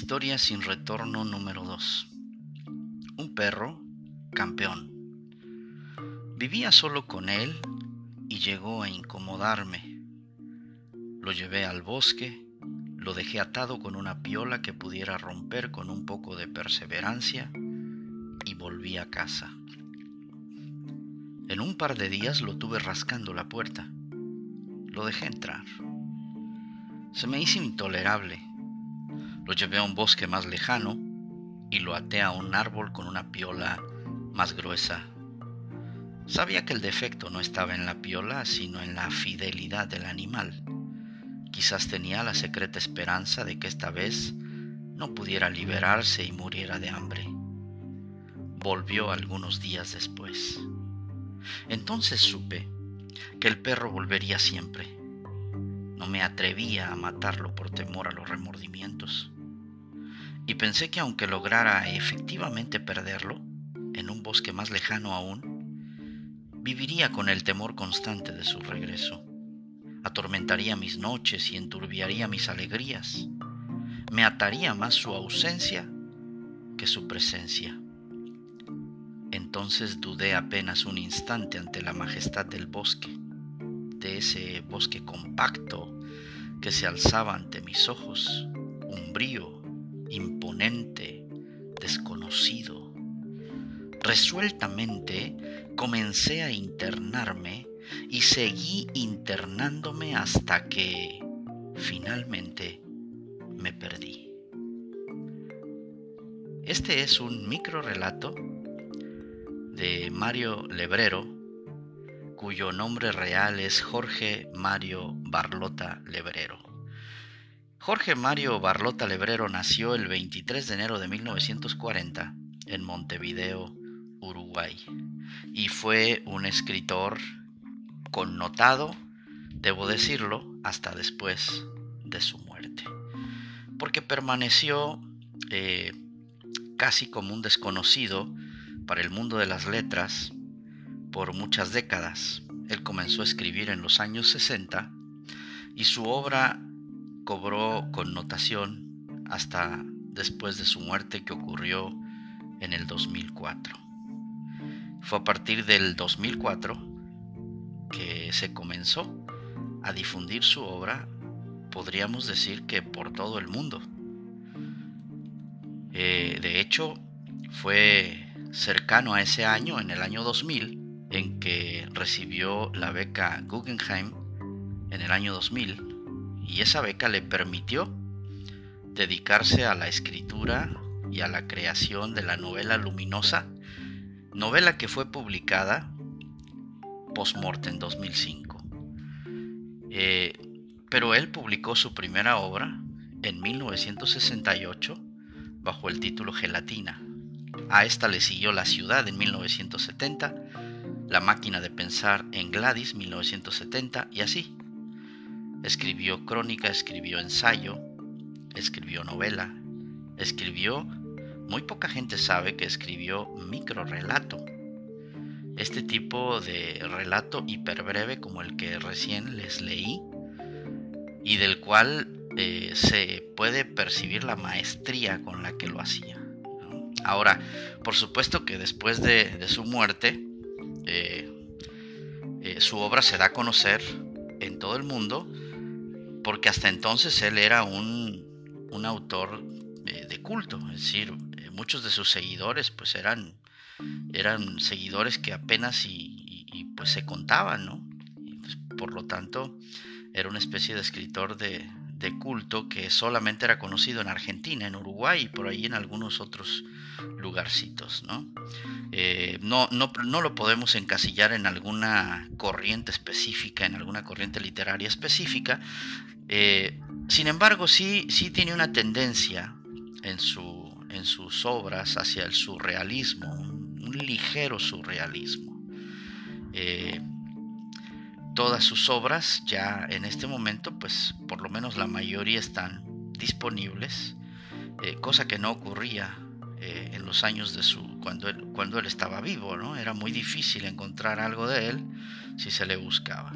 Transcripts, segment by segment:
Historia sin retorno número 2. Un perro, campeón. Vivía solo con él y llegó a incomodarme. Lo llevé al bosque, lo dejé atado con una piola que pudiera romper con un poco de perseverancia y volví a casa. En un par de días lo tuve rascando la puerta. Lo dejé entrar. Se me hizo intolerable lo llevé a un bosque más lejano y lo até a un árbol con una piola más gruesa. Sabía que el defecto no estaba en la piola, sino en la fidelidad del animal. Quizás tenía la secreta esperanza de que esta vez no pudiera liberarse y muriera de hambre. Volvió algunos días después. Entonces supe que el perro volvería siempre. No me atrevía a matarlo por temor a los remordimientos y pensé que aunque lograra efectivamente perderlo, en un bosque más lejano aún, viviría con el temor constante de su regreso. Atormentaría mis noches y enturbiaría mis alegrías. Me ataría más su ausencia que su presencia. Entonces dudé apenas un instante ante la majestad del bosque, de ese bosque compacto que se alzaba ante mis ojos, umbrío desconocido. Resueltamente comencé a internarme y seguí internándome hasta que finalmente me perdí. Este es un micro relato de Mario Lebrero, cuyo nombre real es Jorge Mario Barlota Lebrero. Jorge Mario Barlota Lebrero nació el 23 de enero de 1940 en Montevideo, Uruguay, y fue un escritor connotado, debo decirlo, hasta después de su muerte, porque permaneció eh, casi como un desconocido para el mundo de las letras por muchas décadas. Él comenzó a escribir en los años 60 y su obra cobró connotación hasta después de su muerte que ocurrió en el 2004. Fue a partir del 2004 que se comenzó a difundir su obra, podríamos decir que por todo el mundo. Eh, de hecho, fue cercano a ese año, en el año 2000, en que recibió la beca Guggenheim en el año 2000 y esa beca le permitió dedicarse a la escritura y a la creación de la novela Luminosa, novela que fue publicada post-mortem en 2005. Eh, pero él publicó su primera obra en 1968 bajo el título Gelatina. A esta le siguió La ciudad en 1970, La máquina de pensar en Gladys 1970 y así Escribió crónica, escribió ensayo, escribió novela, escribió, muy poca gente sabe que escribió microrelato. Este tipo de relato hiperbreve como el que recién les leí y del cual eh, se puede percibir la maestría con la que lo hacía. Ahora, por supuesto que después de, su muerte, eh, eh, su obra se da a conocer en todo el mundo porque hasta entonces él era un, autor eh, de culto, es decir, eh, muchos de sus seguidores pues eran, eran seguidores que apenas y, pues se contaban, ¿no? Pues, por lo tanto, era una especie de escritor de, culto que solamente era conocido en Argentina, en Uruguay y por ahí en algunos otros lugarcitos, ¿no? Eh, no, no, no, lo podemos encasillar en alguna corriente específica, en alguna corriente literaria específica, eh, sin embargo, sí, sí tiene una tendencia en, su, en sus obras hacia el surrealismo, un, ligero surrealismo. Eh, todas sus obras ya en este momento, pues por lo menos la mayoría están disponibles, cosa que no ocurría en los años de su cuando él, cuando él estaba vivo, ¿no? Era muy difícil encontrar algo de él si se le buscaba.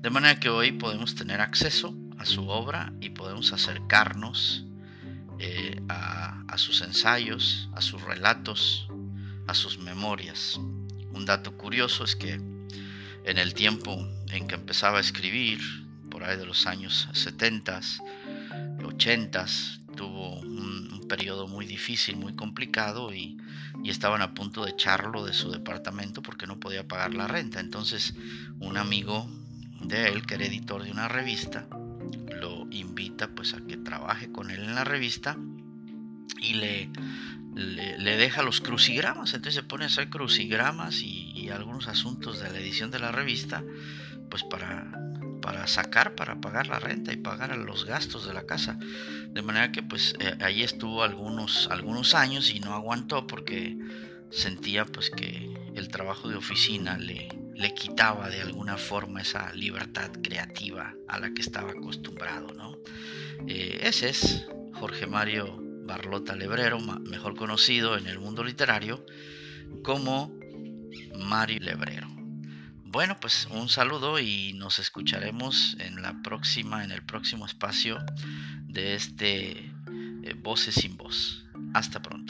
De manera que hoy podemos tener acceso a su obra y podemos acercarnos eh, a, a sus ensayos, a sus relatos, a sus memorias. Un dato curioso es que en el tiempo en que empezaba a escribir, por ahí de los años 70, 80, tuvo un, periodo muy difícil, muy complicado y, estaban a punto de echarlo de su departamento porque no podía pagar la renta. Entonces un amigo de él, que era editor de una revista, lo invita pues a que trabaje con él en la revista y le, le, deja los crucigramas, entonces se pone a hacer crucigramas y, algunos asuntos de la edición de la revista, pues para, para sacar, para pagar la renta y pagar los gastos de la casa. De manera que pues eh, ahí estuvo algunos, algunos años y no aguantó porque sentía pues que el trabajo de oficina le, le quitaba de alguna forma esa libertad creativa a la que estaba acostumbrado. ¿no? Eh, ese es Jorge Mario Barlota Lebrero, mejor conocido en el mundo literario como Mario Lebrero. Bueno, pues un saludo y nos escucharemos en la próxima, en el próximo espacio de este eh, Voces sin Voz. Hasta pronto.